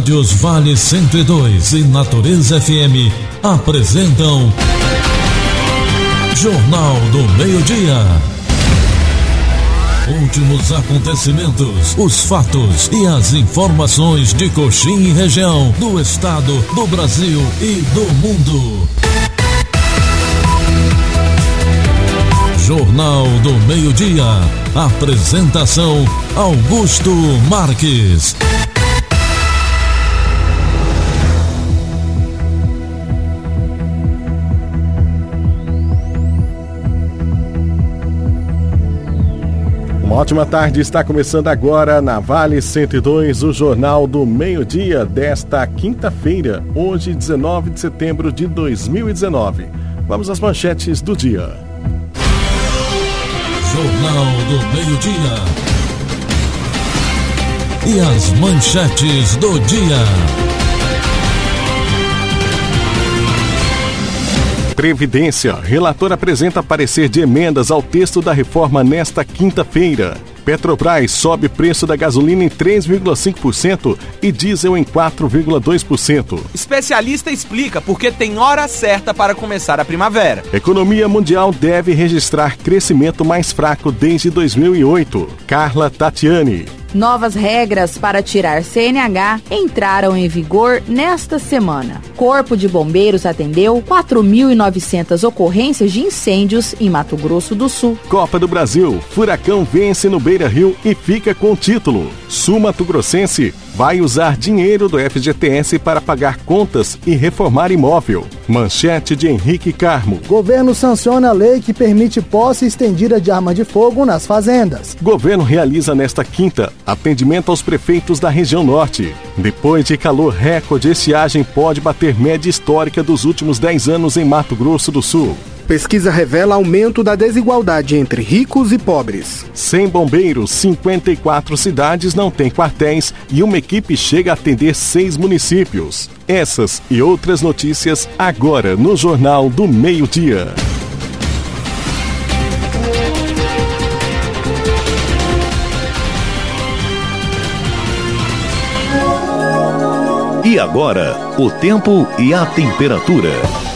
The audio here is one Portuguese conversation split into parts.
rádios Vale 102 e Natureza FM apresentam Jornal do Meio-Dia. Últimos acontecimentos, os fatos e as informações de Coxim e região, do estado, do Brasil e do mundo. Jornal do Meio-Dia. Apresentação: Augusto Marques. Uma ótima tarde está começando agora na Vale 102, o Jornal do Meio-Dia desta quinta-feira, hoje 19 de setembro de 2019. Vamos às manchetes do dia. Jornal do Meio-Dia. E as manchetes do dia. Previdência. Relator apresenta parecer de emendas ao texto da reforma nesta quinta-feira. Petrobras sobe preço da gasolina em 3,5% e diesel em 4,2%. Especialista explica por que tem hora certa para começar a primavera. Economia mundial deve registrar crescimento mais fraco desde 2008. Carla Tatiani. Novas regras para tirar CNH entraram em vigor nesta semana. Corpo de Bombeiros atendeu 4.900 ocorrências de incêndios em Mato Grosso do Sul. Copa do Brasil. Furacão vence no Beira Rio e fica com o título. Sul Mato Grossense vai usar dinheiro do FGTS para pagar contas e reformar imóvel. Manchete de Henrique Carmo. Governo sanciona a lei que permite posse estendida de arma de fogo nas fazendas. Governo realiza nesta quinta atendimento aos prefeitos da região norte. Depois de calor recorde, estiagem pode bater média histórica dos últimos 10 anos em Mato Grosso do Sul. Pesquisa revela aumento da desigualdade entre ricos e pobres. Sem bombeiros, 54 cidades não têm quartéis e uma equipe chega a atender seis municípios. Essas e outras notícias agora no Jornal do Meio-Dia. E agora, o tempo e a temperatura.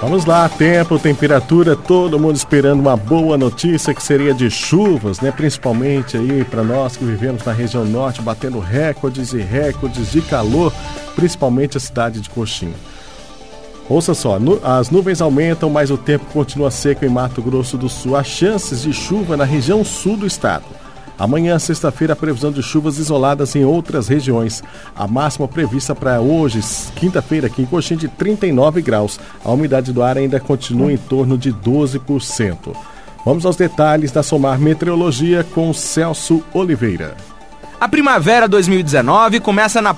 Vamos lá, tempo, temperatura, todo mundo esperando uma boa notícia que seria de chuvas, né? Principalmente aí para nós que vivemos na região norte, batendo recordes e recordes de calor, principalmente a cidade de Coxim. Ouça só, nu as nuvens aumentam, mas o tempo continua seco em Mato Grosso do Sul. Há chances de chuva na região sul do estado. Amanhã, sexta-feira, a previsão de chuvas isoladas em outras regiões. A máxima prevista para hoje, quinta-feira, aqui em Coxim, de 39 graus. A umidade do ar ainda continua em torno de 12%. Vamos aos detalhes da Somar Meteorologia com Celso Oliveira. A primavera 2019 começa na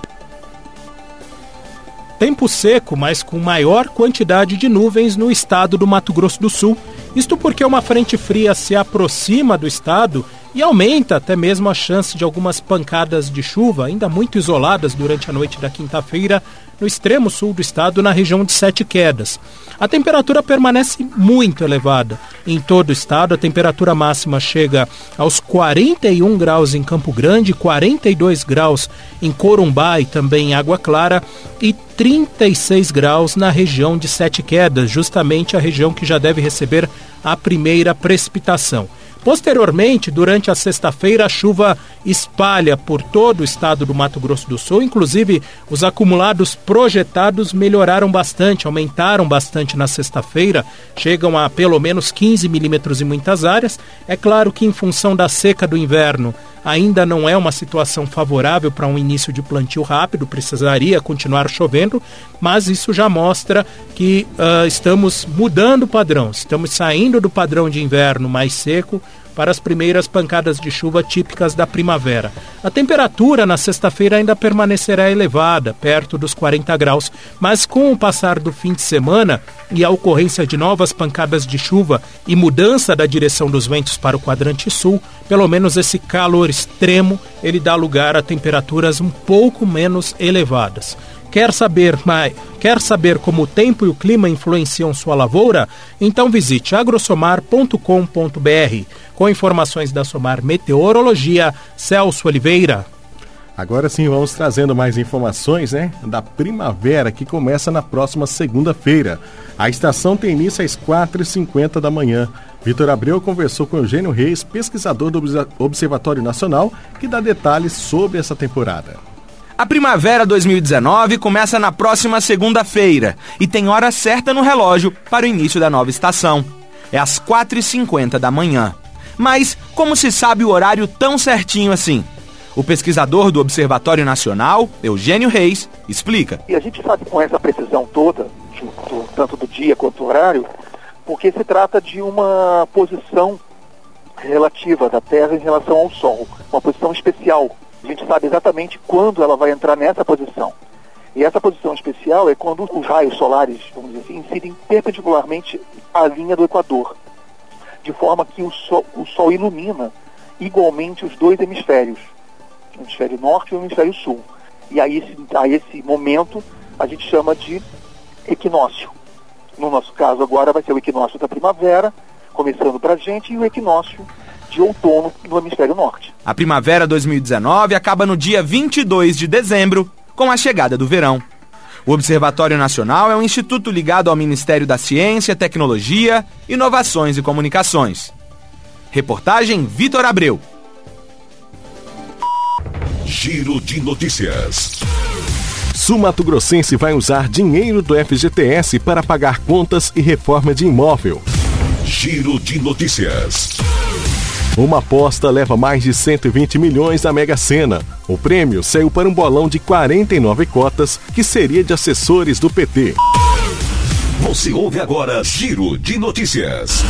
tempo seco, mas com maior quantidade de nuvens no estado do Mato Grosso do Sul. Isto porque uma frente fria se aproxima do estado e aumenta até mesmo a chance de algumas pancadas de chuva, ainda muito isoladas durante a noite da quinta-feira, no extremo sul do estado, na região de Sete Quedas. A temperatura permanece muito elevada. Em todo o estado, a temperatura máxima chega aos 41 graus em Campo Grande, 42 graus em Corumbá e também em Água Clara e 36 graus na região de Sete Quedas, justamente a região que já deve receber a primeira precipitação. Posteriormente, durante a sexta-feira, a chuva espalha por todo o estado do Mato Grosso do Sul. Inclusive, os acumulados projetados melhoraram bastante, aumentaram bastante na sexta-feira, chegam a pelo menos 15 milímetros em muitas áreas. É claro que, em função da seca do inverno, ainda não é uma situação favorável para um início de plantio rápido, precisaria continuar chovendo, mas isso já mostra que uh, estamos mudando o padrão, estamos saindo do padrão de inverno mais seco para as primeiras pancadas de chuva típicas da primavera. A temperatura na sexta-feira ainda permanecerá elevada, perto dos 40 graus, mas com o passar do fim de semana e a ocorrência de novas pancadas de chuva e mudança da direção dos ventos para o quadrante sul, pelo menos esse calor extremo, ele dá lugar a temperaturas um pouco menos elevadas. Quer saber mais? Quer saber como o tempo e o clima influenciam sua lavoura? Então visite agrosomar.com.br. Com informações da Somar Meteorologia, Celso Oliveira. Agora sim, vamos trazendo mais informações, né? Da primavera que começa na próxima segunda-feira. A estação tem início às 4h50 da manhã. Vitor Abreu conversou com Eugênio Reis, pesquisador do Observatório Nacional, que dá detalhes sobre essa temporada. A primavera 2019 começa na próxima segunda-feira e tem hora certa no relógio para o início da nova estação. É às 4h50 da manhã. Mas como se sabe o horário tão certinho assim? O pesquisador do Observatório Nacional, Eugênio Reis, explica. E a gente sabe com essa precisão toda, tanto do dia quanto do horário, porque se trata de uma posição relativa da Terra em relação ao Sol, uma posição especial. A gente sabe exatamente quando ela vai entrar nessa posição. E essa posição especial é quando os raios solares, vamos dizer assim, incidem perpendicularmente à linha do Equador, de forma que o Sol, o sol ilumina igualmente os dois hemisférios, o hemisfério norte e o hemisfério sul. E a esse, a esse momento a gente chama de equinócio. No nosso caso agora vai ser o equinócio da primavera, começando para a gente, e o equinócio de outono no hemisfério norte. A primavera 2019 acaba no dia 22 de dezembro, com a chegada do verão. O Observatório Nacional é um instituto ligado ao Ministério da Ciência, Tecnologia, Inovações e Comunicações. Reportagem Vitor Abreu. Giro de notícias. Sul Mato Grossense vai usar dinheiro do FGTS para pagar contas e reforma de imóvel. Giro de notícias. Uma aposta leva mais de 120 milhões da Mega Sena. O prêmio saiu para um bolão de 49 cotas, que seria de assessores do PT. Você ouve agora Giro de Notícias.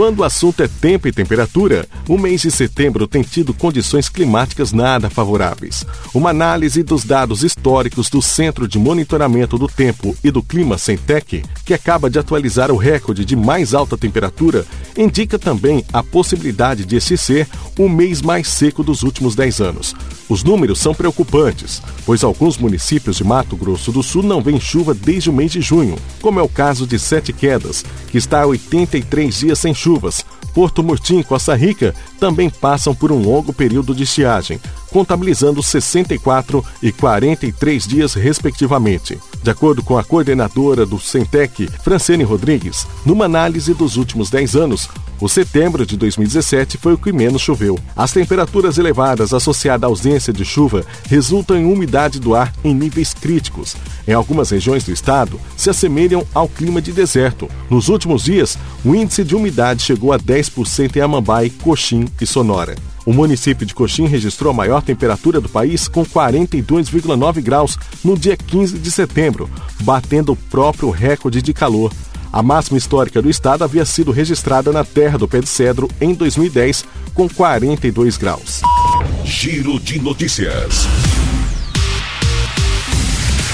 Quando o assunto é tempo e temperatura, o mês de setembro tem tido condições climáticas nada favoráveis. Uma análise dos dados históricos do Centro de Monitoramento do Tempo e do Clima Centec, que acaba de atualizar o recorde de mais alta temperatura, indica também a possibilidade de esse ser o mês mais seco dos últimos 10 anos. Os números são preocupantes, pois alguns municípios de Mato Grosso do Sul não vêm chuva desde o mês de junho, como é o caso de Sete Quedas, que está há 83 dias sem chuvas. Porto Murtim e Costa Rica também passam por um longo período de estiagem, contabilizando 64 e 43 dias, respectivamente. De acordo com a coordenadora do Centec, Francine Rodrigues, numa análise dos últimos 10 anos, o setembro de 2017 foi o que menos choveu. As temperaturas elevadas associadas à ausência de chuva resultam em umidade do ar em níveis críticos. Em algumas regiões do estado, se assemelham ao clima de deserto. Nos últimos dias, o índice de umidade chegou a 10% em Amambai, Coxim e Sonora. O município de Coxim registrou a maior temperatura do país com 42,9 graus no dia 15 de setembro, batendo o próprio recorde de calor. A máxima histórica do estado havia sido registrada na terra do pé de cedro em 2010, com 42 graus. Giro de notícias.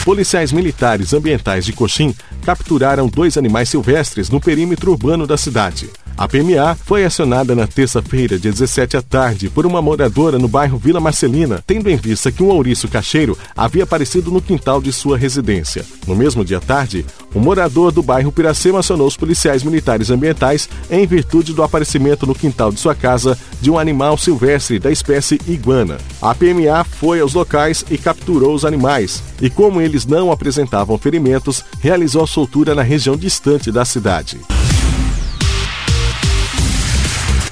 Policiais militares ambientais de Coxim capturaram dois animais silvestres no perímetro urbano da cidade. A PMA foi acionada na terça-feira, dia 17 à tarde, por uma moradora no bairro Vila Marcelina, tendo em vista que um ouriço cacheiro havia aparecido no quintal de sua residência. No mesmo dia à tarde, um morador do bairro Piracema acionou os policiais militares ambientais em virtude do aparecimento no quintal de sua casa de um animal silvestre da espécie iguana. A PMA foi aos locais e capturou os animais, e como eles não apresentavam ferimentos, realizou a soltura na região distante da cidade.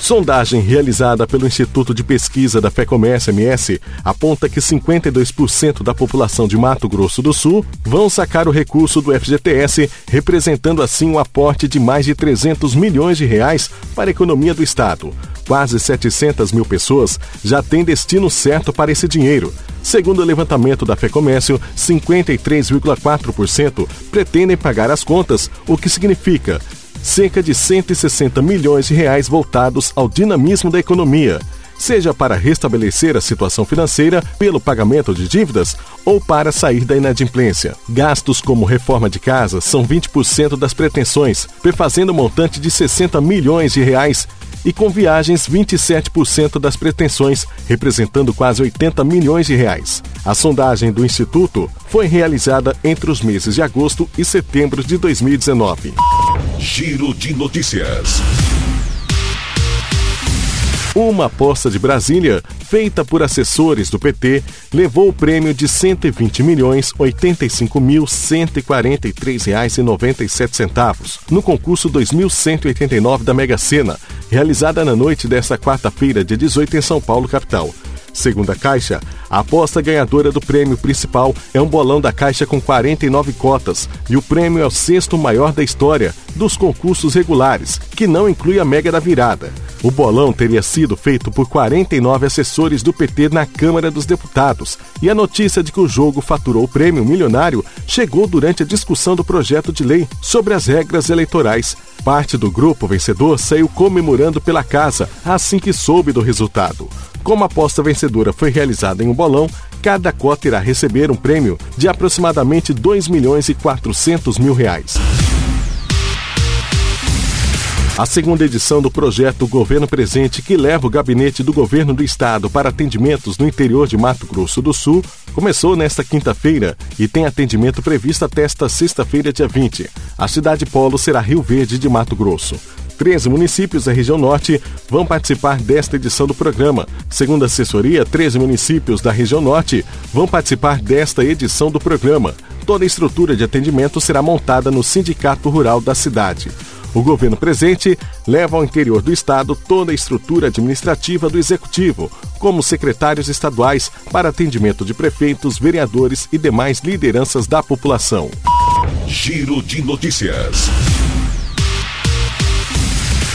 Sondagem realizada pelo Instituto de Pesquisa da FEComércio MS aponta que 52% da população de Mato Grosso do Sul vão sacar o recurso do FGTS, representando assim um aporte de mais de 300 milhões de reais para a economia do estado. Quase 700 mil pessoas já têm destino certo para esse dinheiro. Segundo o levantamento da FEComércio, 53,4% pretendem pagar as contas, o que significa cerca de 160 milhões de reais voltados ao dinamismo da economia, seja para restabelecer a situação financeira pelo pagamento de dívidas ou para sair da inadimplência. Gastos como reforma de casa são 20% das pretensões, perfazendo um montante de 60 milhões de reais e com viagens 27% das pretensões, representando quase 80 milhões de reais. A sondagem do Instituto foi realizada entre os meses de agosto e setembro de 2019. Giro de notícias. Uma aposta de Brasília, feita por assessores do PT, levou o prêmio de 120 milhões 85 mil 143 reais e 97 centavos no concurso 2189 da Mega Sena, realizada na noite desta quarta-feira, dia 18 em São Paulo, capital. Segundo a Caixa, a aposta ganhadora do prêmio principal é um bolão da Caixa com 49 cotas e o prêmio é o sexto maior da história dos concursos regulares, que não inclui a Mega da Virada. O bolão teria sido feito por 49 assessores do PT na Câmara dos Deputados e a notícia de que o jogo faturou o prêmio milionário chegou durante a discussão do projeto de lei sobre as regras eleitorais. Parte do grupo vencedor saiu comemorando pela casa assim que soube do resultado. Como a aposta vencedora foi realizada em um bolão, cada cota irá receber um prêmio de aproximadamente 2 milhões e 400 mil reais. A segunda edição do projeto Governo Presente, que leva o gabinete do governo do estado para atendimentos no interior de Mato Grosso do Sul, começou nesta quinta-feira e tem atendimento previsto até esta sexta-feira, dia 20. A cidade polo será Rio Verde de Mato Grosso. 13 municípios da região norte vão participar desta edição do programa. Segundo a assessoria, 13 municípios da região norte vão participar desta edição do programa. Toda a estrutura de atendimento será montada no Sindicato Rural da cidade. O governo presente leva ao interior do estado toda a estrutura administrativa do executivo, como secretários estaduais para atendimento de prefeitos, vereadores e demais lideranças da população. Giro de notícias.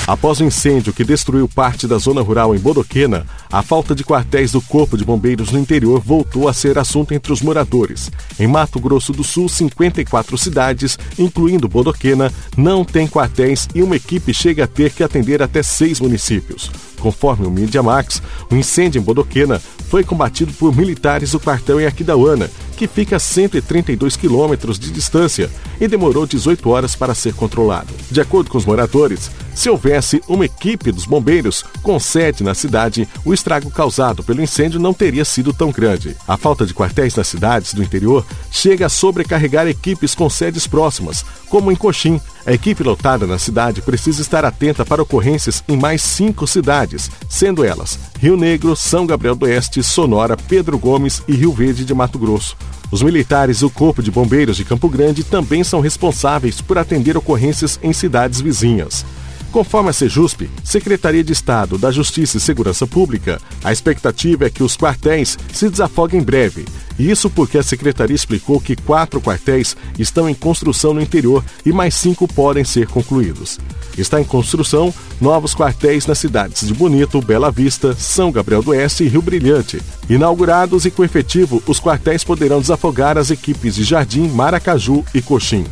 Após o incêndio que destruiu parte da zona rural em Bodoquena, a falta de quartéis do Corpo de Bombeiros no interior voltou a ser assunto entre os moradores. Em Mato Grosso do Sul, 54 cidades, incluindo Bodoquena, não têm quartéis e uma equipe chega a ter que atender até seis municípios. Conforme o Mídia Max, o incêndio em Bodoquena foi combatido por militares do quartel em Aquidauana, que fica a 132 quilômetros de distância e demorou 18 horas para ser controlado. De acordo com os moradores, se houvesse uma equipe dos bombeiros com sede na cidade, o estrago causado pelo incêndio não teria sido tão grande. A falta de quartéis nas cidades do interior chega a sobrecarregar equipes com sedes próximas, como em Coxim. A equipe lotada na cidade precisa estar atenta para ocorrências em mais cinco cidades, sendo elas Rio Negro, São Gabriel do Oeste, Sonora, Pedro Gomes e Rio Verde de Mato Grosso. Os militares e o Corpo de Bombeiros de Campo Grande também são responsáveis por atender ocorrências em cidades vizinhas. Conforme a Sejusp, Secretaria de Estado da Justiça e Segurança Pública, a expectativa é que os quartéis se desafoguem em breve. Isso porque a Secretaria explicou que quatro quartéis estão em construção no interior e mais cinco podem ser concluídos. Está em construção novos quartéis nas cidades de Bonito, Bela Vista, São Gabriel do Oeste e Rio Brilhante. Inaugurados e com efetivo, os quartéis poderão desafogar as equipes de Jardim, Maracaju e Coxim.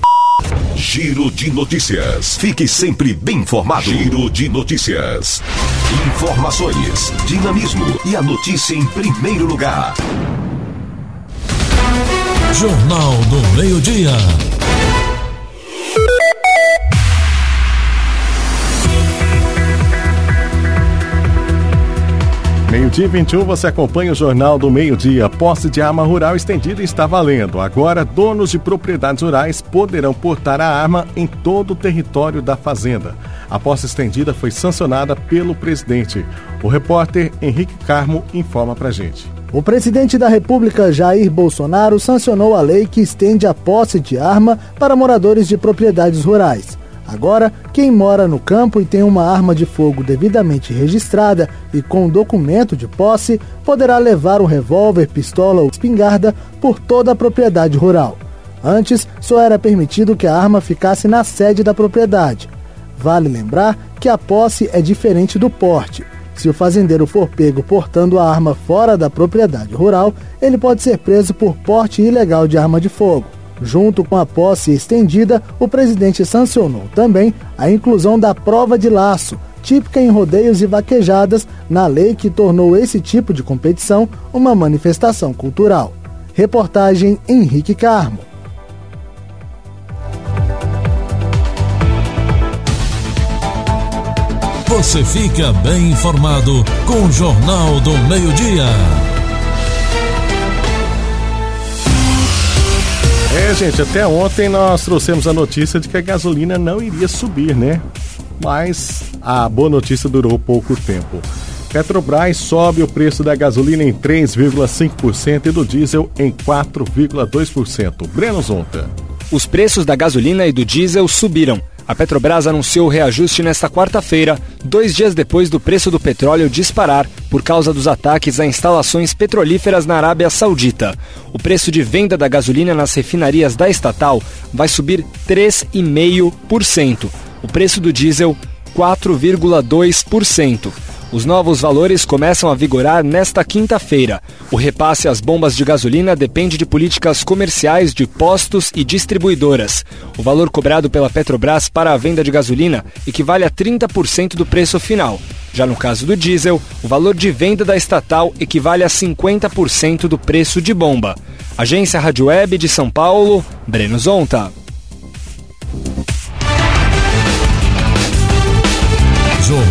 Giro de notícias. Fique sempre bem informado. Giro de notícias. Informações, dinamismo e a notícia em primeiro lugar. Jornal do Meio-Dia. Meio-dia 21, você acompanha o Jornal do Meio-Dia. Posse de arma rural estendida está valendo. Agora, donos de propriedades rurais poderão portar a arma em todo o território da fazenda. A posse estendida foi sancionada pelo presidente. O repórter Henrique Carmo informa pra gente. O presidente da República, Jair Bolsonaro, sancionou a lei que estende a posse de arma para moradores de propriedades rurais. Agora, quem mora no campo e tem uma arma de fogo devidamente registrada e com documento de posse poderá levar um revólver, pistola ou espingarda por toda a propriedade rural. Antes, só era permitido que a arma ficasse na sede da propriedade. Vale lembrar que a posse é diferente do porte. Se o fazendeiro for pego portando a arma fora da propriedade rural, ele pode ser preso por porte ilegal de arma de fogo. Junto com a posse estendida, o presidente sancionou também a inclusão da prova de laço, típica em rodeios e vaquejadas, na lei que tornou esse tipo de competição uma manifestação cultural. Reportagem Henrique Carmo. Você fica bem informado com o Jornal do Meio-Dia. É, gente, até ontem nós trouxemos a notícia de que a gasolina não iria subir, né? Mas a boa notícia durou pouco tempo. Petrobras sobe o preço da gasolina em 3,5% e do diesel em 4,2%. Breno Zonta. Os preços da gasolina e do diesel subiram. A Petrobras anunciou o reajuste nesta quarta-feira, dois dias depois do preço do petróleo disparar por causa dos ataques a instalações petrolíferas na Arábia Saudita. O preço de venda da gasolina nas refinarias da estatal vai subir 3,5%. O preço do diesel, 4,2%. Os novos valores começam a vigorar nesta quinta-feira. O repasse às bombas de gasolina depende de políticas comerciais de postos e distribuidoras. O valor cobrado pela Petrobras para a venda de gasolina equivale a 30% do preço final. Já no caso do diesel, o valor de venda da estatal equivale a 50% do preço de bomba. Agência Rádio Web de São Paulo, Breno Zonta.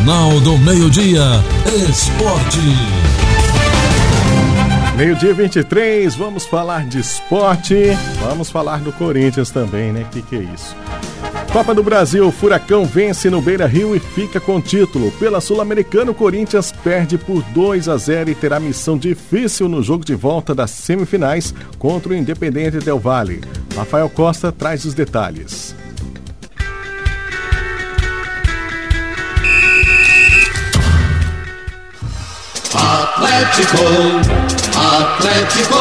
Jornal do Meio-Dia, Esporte. Meio-dia 23, vamos falar de esporte. Vamos falar do Corinthians também, né? Que, que é isso? Copa do Brasil, Furacão vence no Beira Rio e fica com título. Pela Sul-Americana, o Corinthians perde por 2 a 0 e terá missão difícil no jogo de volta das semifinais contra o Independente Del Valle. Rafael Costa traz os detalhes. Atlético, Atlético.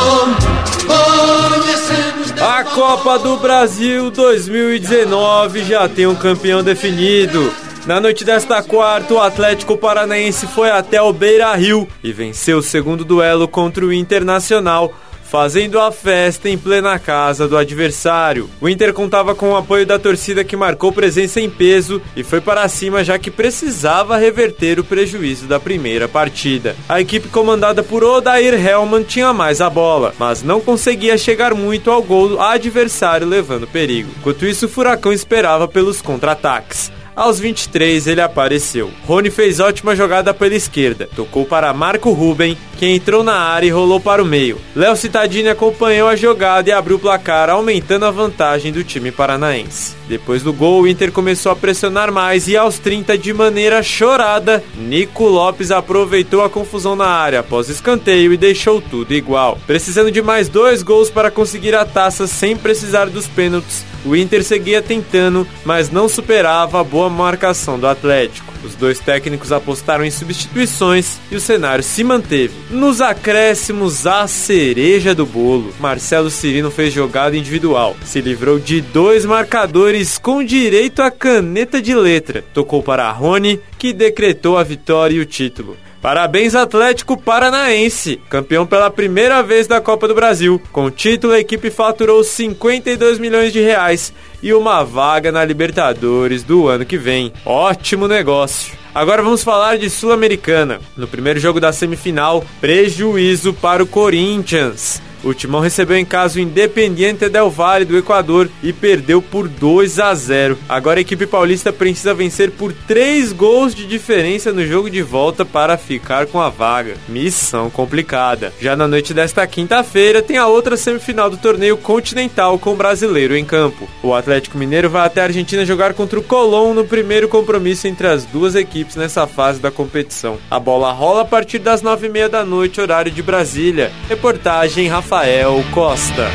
A Copa do Brasil 2019 já tem um campeão definido. Na noite desta quarta, o Atlético Paranaense foi até o Beira Rio e venceu o segundo duelo contra o Internacional fazendo a festa em plena casa do adversário. O Inter contava com o apoio da torcida que marcou presença em peso e foi para cima já que precisava reverter o prejuízo da primeira partida. A equipe comandada por Odair Hellman tinha mais a bola, mas não conseguia chegar muito ao gol do adversário levando perigo. Enquanto isso, o Furacão esperava pelos contra-ataques. Aos 23 ele apareceu. Rony fez ótima jogada pela esquerda, tocou para Marco Ruben, que entrou na área e rolou para o meio. Léo Cittadini acompanhou a jogada e abriu o placar, aumentando a vantagem do time paranaense. Depois do gol, o Inter começou a pressionar mais e aos 30, de maneira chorada, Nico Lopes aproveitou a confusão na área após escanteio e deixou tudo igual. Precisando de mais dois gols para conseguir a taça sem precisar dos pênaltis, o Inter seguia tentando, mas não superava a boa marcação do Atlético. Os dois técnicos apostaram em substituições e o cenário se manteve. Nos acréscimos, a cereja do bolo. Marcelo Cirino fez jogada individual, se livrou de dois marcadores com direito à caneta de letra. Tocou para Rony, que decretou a vitória e o título. Parabéns Atlético Paranaense, campeão pela primeira vez da Copa do Brasil. Com o título, a equipe faturou 52 milhões de reais e uma vaga na Libertadores do ano que vem. Ótimo negócio. Agora vamos falar de Sul-Americana. No primeiro jogo da semifinal, prejuízo para o Corinthians. O Timão recebeu em casa o Independiente Del Valle do Equador e perdeu por 2 a 0. Agora a equipe paulista precisa vencer por 3 gols de diferença no jogo de volta para ficar com a vaga. Missão complicada. Já na noite desta quinta-feira tem a outra semifinal do torneio continental com o brasileiro em campo. O Atlético Mineiro vai até a Argentina jogar contra o Colón no primeiro compromisso entre as duas equipes nessa fase da competição. A bola rola a partir das 9h30 da noite, horário de Brasília. Reportagem Rafael Rafael Costa.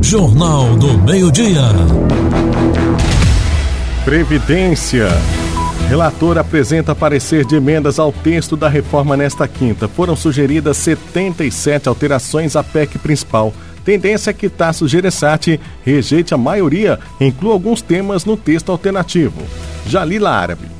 Jornal do Meio-Dia. Previdência. Relator apresenta parecer de emendas ao texto da reforma nesta quinta. Foram sugeridas 77 alterações à PEC principal. Tendência é que Tasso Gereissati rejeite a maioria e inclua alguns temas no texto alternativo. Jalila Árabe.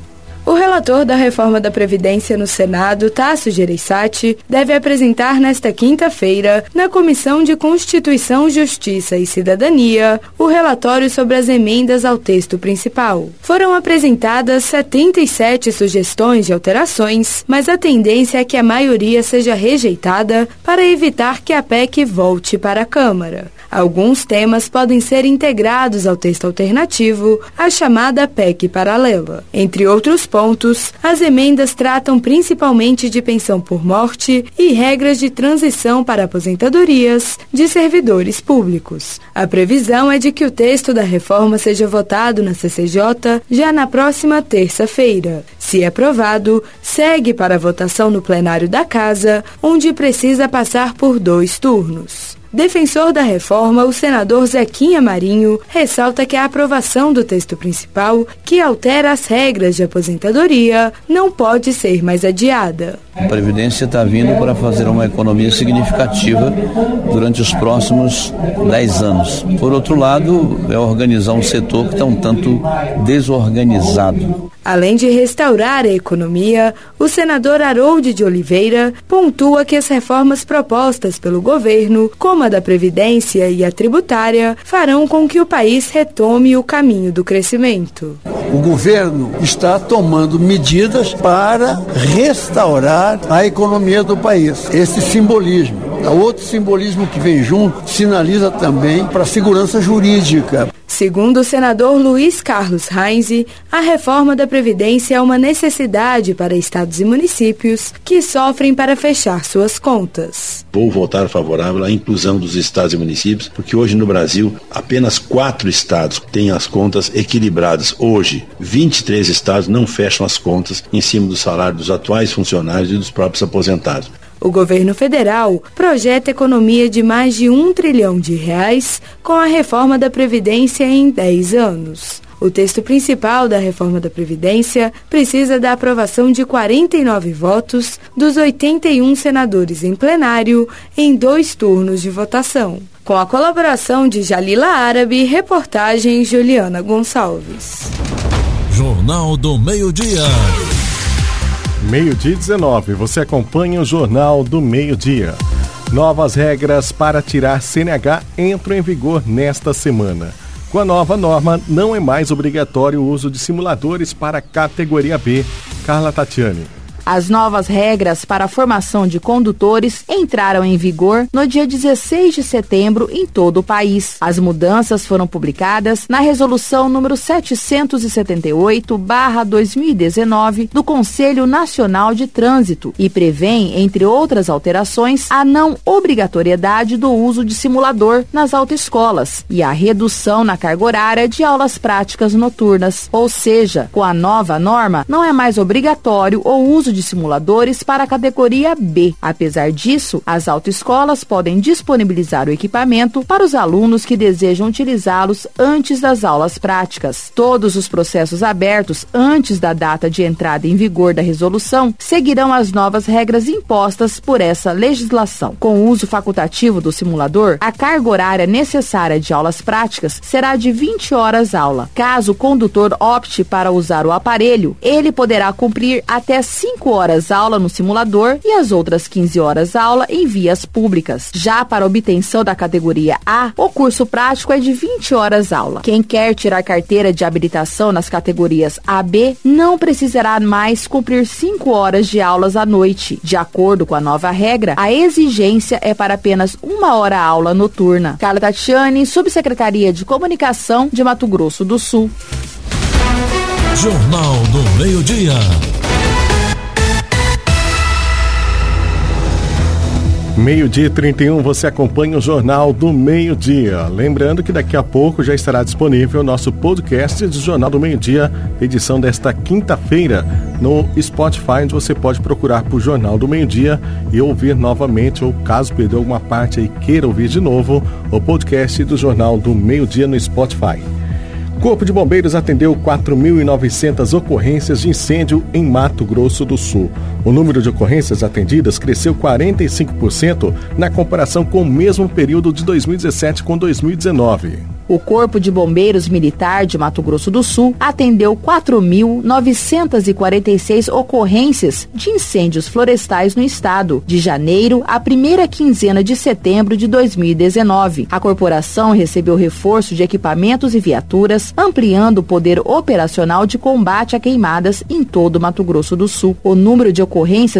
O relator da reforma da Previdência no Senado, Tasso Gereissati, deve apresentar nesta quinta-feira, na Comissão de Constituição, Justiça e Cidadania, o relatório sobre as emendas ao texto principal. Foram apresentadas 77 sugestões de alterações, mas a tendência é que a maioria seja rejeitada para evitar que a PEC volte para a Câmara. Alguns temas podem ser integrados ao texto alternativo, a chamada PEC paralela. Entre outros pontos, as emendas tratam principalmente de pensão por morte e regras de transição para aposentadorias de servidores públicos. A previsão é de que o texto da reforma seja votado na CCJ já na próxima terça-feira. Se aprovado, segue para votação no plenário da Casa, onde precisa passar por dois turnos. Defensor da reforma, o senador Zequinha Marinho ressalta que a aprovação do texto principal, que altera as regras de aposentadoria, não pode ser mais adiada. A Previdência está vindo para fazer uma economia significativa durante os próximos 10 anos. Por outro lado, é organizar um setor que está um tanto desorganizado. Além de restaurar a economia, o senador Harold de Oliveira pontua que as reformas propostas pelo governo, como a da Previdência e a tributária, farão com que o país retome o caminho do crescimento. O governo está tomando medidas para restaurar a economia do país. Esse simbolismo. Outro simbolismo que vem junto sinaliza também para a segurança jurídica. Segundo o senador Luiz Carlos Heinze, a reforma da Previdência é uma necessidade para estados e municípios que sofrem para fechar suas contas. Vou votar favorável à inclusão dos estados e municípios, porque hoje no Brasil apenas quatro estados têm as contas equilibradas. Hoje, 23 estados não fecham as contas em cima do salário dos atuais funcionários e dos próprios aposentados. O governo federal projeta economia de mais de um trilhão de reais com a reforma da Previdência em 10 anos. O texto principal da reforma da Previdência precisa da aprovação de 49 votos dos 81 senadores em plenário em dois turnos de votação. Com a colaboração de Jalila Árabe, reportagem Juliana Gonçalves. Jornal do Meio-Dia. Meio-dia 19, você acompanha o Jornal do Meio-Dia. Novas regras para tirar CNH entram em vigor nesta semana. Com a nova norma, não é mais obrigatório o uso de simuladores para a categoria B. Carla Tatiani. As novas regras para a formação de condutores entraram em vigor no dia 16 de setembro em todo o país. As mudanças foram publicadas na resolução número 778/2019 do Conselho Nacional de Trânsito e prevêem, entre outras alterações, a não obrigatoriedade do uso de simulador nas autoescolas e a redução na carga horária de aulas práticas noturnas. Ou seja, com a nova norma, não é mais obrigatório o uso de simuladores para a categoria B. Apesar disso, as autoescolas podem disponibilizar o equipamento para os alunos que desejam utilizá-los antes das aulas práticas. Todos os processos abertos antes da data de entrada em vigor da resolução seguirão as novas regras impostas por essa legislação. Com o uso facultativo do simulador, a carga horária necessária de aulas práticas será de 20 horas aula. Caso o condutor opte para usar o aparelho, ele poderá cumprir até 5 horas aula no simulador e as outras 15 horas aula em vias públicas. Já para obtenção da categoria A, o curso prático é de 20 horas aula. Quem quer tirar carteira de habilitação nas categorias A, B, não precisará mais cumprir 5 horas de aulas à noite. De acordo com a nova regra, a exigência é para apenas uma hora aula noturna. Carla Tatiane, Subsecretaria de Comunicação de Mato Grosso do Sul. Jornal do Meio-Dia. Meio-dia 31, você acompanha o Jornal do Meio-Dia. Lembrando que daqui a pouco já estará disponível o nosso podcast do Jornal do Meio-Dia, edição desta quinta-feira, no Spotify, onde você pode procurar por Jornal do Meio-Dia e ouvir novamente, ou caso perdeu alguma parte e queira ouvir de novo, o podcast do Jornal do Meio-Dia no Spotify. Corpo de Bombeiros atendeu 4.900 ocorrências de incêndio em Mato Grosso do Sul. O número de ocorrências atendidas cresceu 45% na comparação com o mesmo período de 2017 com 2019. O Corpo de Bombeiros Militar de Mato Grosso do Sul atendeu 4.946 ocorrências de incêndios florestais no estado, de janeiro à primeira quinzena de setembro de 2019. A corporação recebeu reforço de equipamentos e viaturas, ampliando o poder operacional de combate a queimadas em todo Mato Grosso do Sul. O número de ocorrências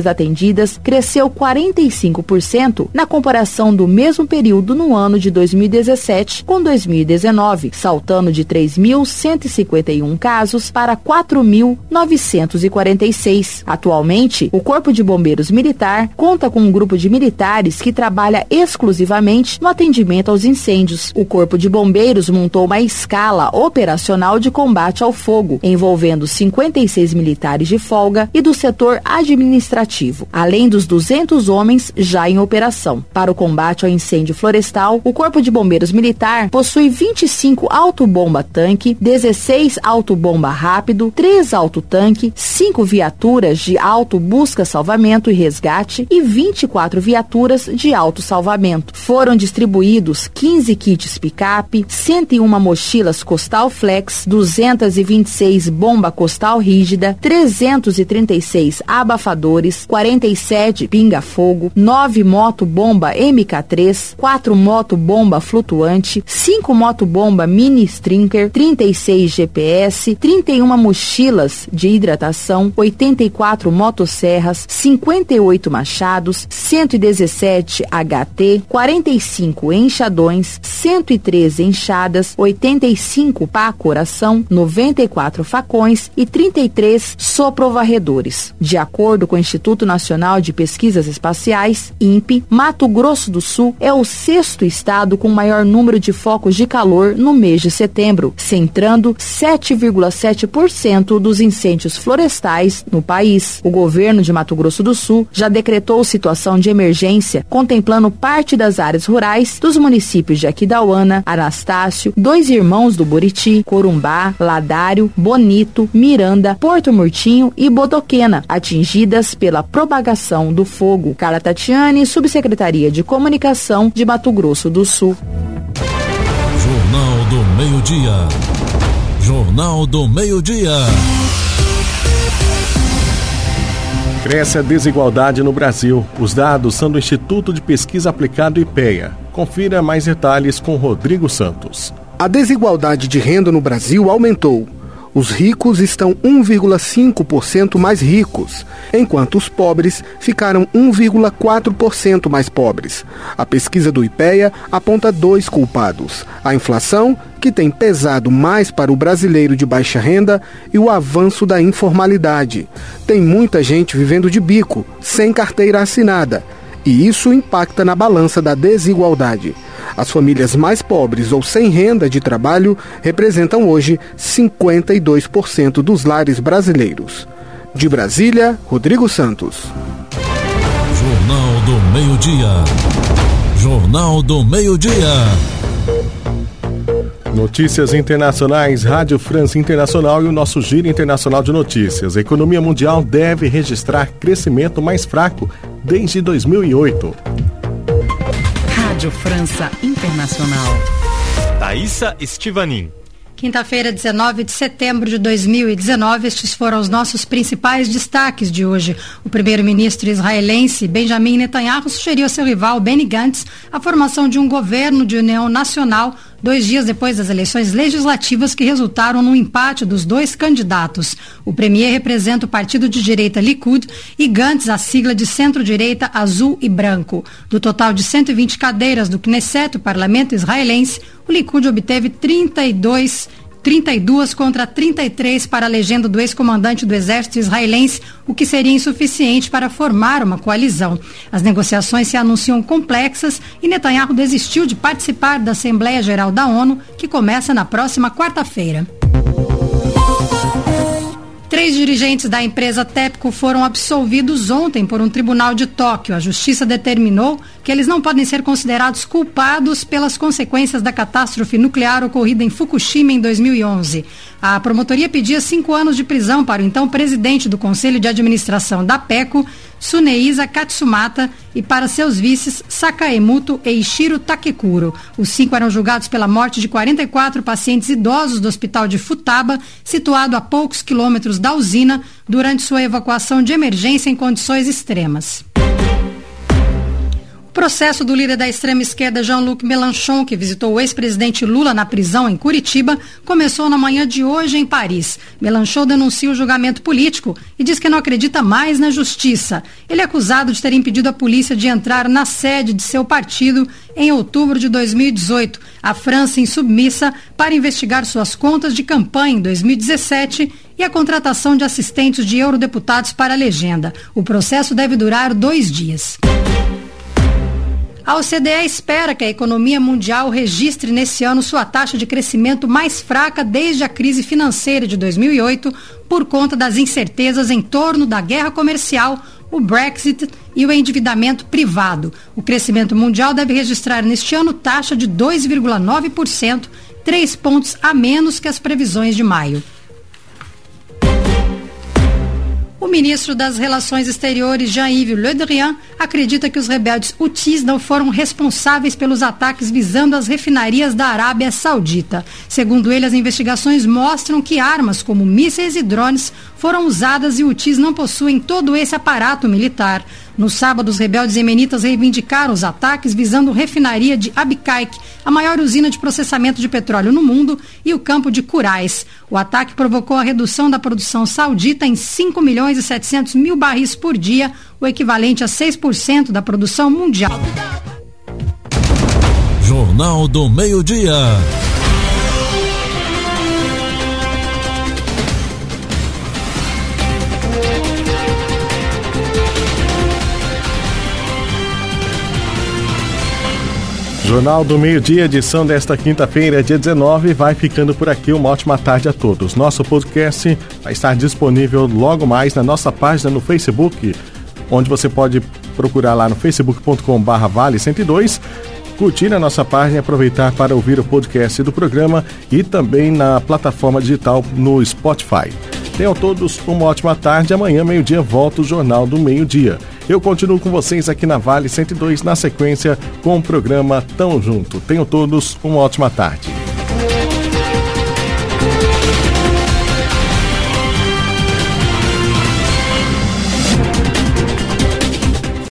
atendidas cresceu 45% na comparação do mesmo período no ano de 2017 com 2019. 2019, saltando de 3.151 casos para 4.946. Atualmente, o Corpo de Bombeiros Militar conta com um grupo de militares que trabalha exclusivamente no atendimento aos incêndios. O Corpo de Bombeiros montou uma escala operacional de combate ao fogo, envolvendo 56 militares de folga e do setor administrativo, além dos 200 homens já em operação. Para o combate ao incêndio florestal, o Corpo de Bombeiros Militar possui 25 autobomba-tanque, 16 autobomba rápido, 3 autotanque, 5 viaturas de auto busca-salvamento e resgate e 24 viaturas de auto-salvamento. Foram distribuídos 15 kits picape, 101 mochilas Costal Flex, 226 bomba costal rígida, 336 abafadores, 47 pinga-fogo, 9 moto-bomba MK3, 4 moto-bomba flutuante, 5 moto-bomba mini strinker, 36 GPS, 31 mochilas de hidratação, 84 motosserras, 58 machados, 117 HT, 45 enxadões, 113 enxadas, 85 pá coração, 94 facões e 33 soprovarredores. De acordo com o Instituto Nacional de Pesquisas Espaciais, INPE, Mato Grosso do Sul é o sexto estado com maior número de focos de calor no mês de setembro, centrando 7,7% dos incêndios florestais no país. O governo de Mato Grosso do Sul já decretou situação de emergência, contemplando parte das áreas rurais dos municípios de Aquidauana, Anastácio, Dois Irmãos do Buriti, Corumbá, Ladário, Bonito, Miranda, Porto Murtinho e Bodoquena, pela propagação do fogo. Carla Tatiane, Subsecretaria de Comunicação de Mato Grosso do Sul. Jornal do Meio-Dia. Jornal do Meio-Dia. Cresce a desigualdade no Brasil. Os dados são do Instituto de Pesquisa Aplicado IPEA. Confira mais detalhes com Rodrigo Santos. A desigualdade de renda no Brasil aumentou. Os ricos estão 1,5% mais ricos, enquanto os pobres ficaram 1,4% mais pobres. A pesquisa do IPEA aponta dois culpados: a inflação, que tem pesado mais para o brasileiro de baixa renda, e o avanço da informalidade. Tem muita gente vivendo de bico, sem carteira assinada, e isso impacta na balança da desigualdade. As famílias mais pobres ou sem renda de trabalho representam hoje 52% dos lares brasileiros. De Brasília, Rodrigo Santos. Jornal do Meio-Dia. Jornal do Meio-Dia. Notícias internacionais, Rádio França Internacional e o nosso Giro Internacional de Notícias. A economia mundial deve registrar crescimento mais fraco desde 2008. Rádio França Internacional. Thaisa Estivanin. Quinta-feira, 19 de setembro de 2019, estes foram os nossos principais destaques de hoje. O primeiro-ministro israelense Benjamin Netanyahu sugeriu a seu rival Benny Gantz a formação de um governo de união nacional dois dias depois das eleições legislativas que resultaram no empate dos dois candidatos. O premier representa o partido de direita Likud e Gantz a sigla de centro-direita azul e branco. Do total de 120 cadeiras do Knesset, o parlamento israelense, o Likud obteve 32 32 contra 33 para a legenda do ex-comandante do exército israelense, o que seria insuficiente para formar uma coalizão. As negociações se anunciam complexas e Netanyahu desistiu de participar da Assembleia Geral da ONU, que começa na próxima quarta-feira. Três dirigentes da empresa TEPCO foram absolvidos ontem por um tribunal de Tóquio. A justiça determinou que eles não podem ser considerados culpados pelas consequências da catástrofe nuclear ocorrida em Fukushima em 2011. A promotoria pedia cinco anos de prisão para o então presidente do Conselho de Administração da PECO, Suneisa Katsumata, e para seus vices Sakaemuto e Ishiro Takekuro. Os cinco eram julgados pela morte de 44 pacientes idosos do hospital de Futaba, situado a poucos quilômetros da usina, durante sua evacuação de emergência em condições extremas. Processo do líder da extrema esquerda Jean-Luc Mélenchon, que visitou o ex-presidente Lula na prisão em Curitiba, começou na manhã de hoje em Paris. Mélenchon denuncia o julgamento político e diz que não acredita mais na justiça. Ele é acusado de ter impedido a polícia de entrar na sede de seu partido em outubro de 2018, a França insubmissa para investigar suas contas de campanha em 2017 e a contratação de assistentes de eurodeputados para a legenda. O processo deve durar dois dias. A OCDE espera que a economia mundial registre nesse ano sua taxa de crescimento mais fraca desde a crise financeira de 2008, por conta das incertezas em torno da guerra comercial, o Brexit e o endividamento privado. O crescimento mundial deve registrar neste ano taxa de 2,9%, três pontos a menos que as previsões de maio. O ministro das Relações Exteriores, Jean-Yves Le Drian, acredita que os rebeldes Houthis não foram responsáveis pelos ataques visando as refinarias da Arábia Saudita. Segundo ele, as investigações mostram que armas como mísseis e drones foram usadas e Houthis não possuem todo esse aparato militar. No sábado, os rebeldes yemenitas reivindicaram os ataques visando refinaria de Abqaiq, a maior usina de processamento de petróleo no mundo, e o campo de Curais. O ataque provocou a redução da produção saudita em 5 milhões e 700 mil barris por dia, o equivalente a 6% da produção mundial. Jornal do Meio-Dia. Jornal do Meio-Dia, edição desta quinta-feira, dia 19, vai ficando por aqui. Uma ótima tarde a todos. Nosso podcast vai estar disponível logo mais na nossa página no Facebook, onde você pode procurar lá no facebook.com/barra Vale 102 curtir a nossa página e aproveitar para ouvir o podcast do programa e também na plataforma digital no Spotify. Tenham todos uma ótima tarde. Amanhã, meio-dia, volta o Jornal do Meio-Dia. Eu continuo com vocês aqui na Vale 102, na sequência, com o programa Tão Junto. Tenham todos uma ótima tarde.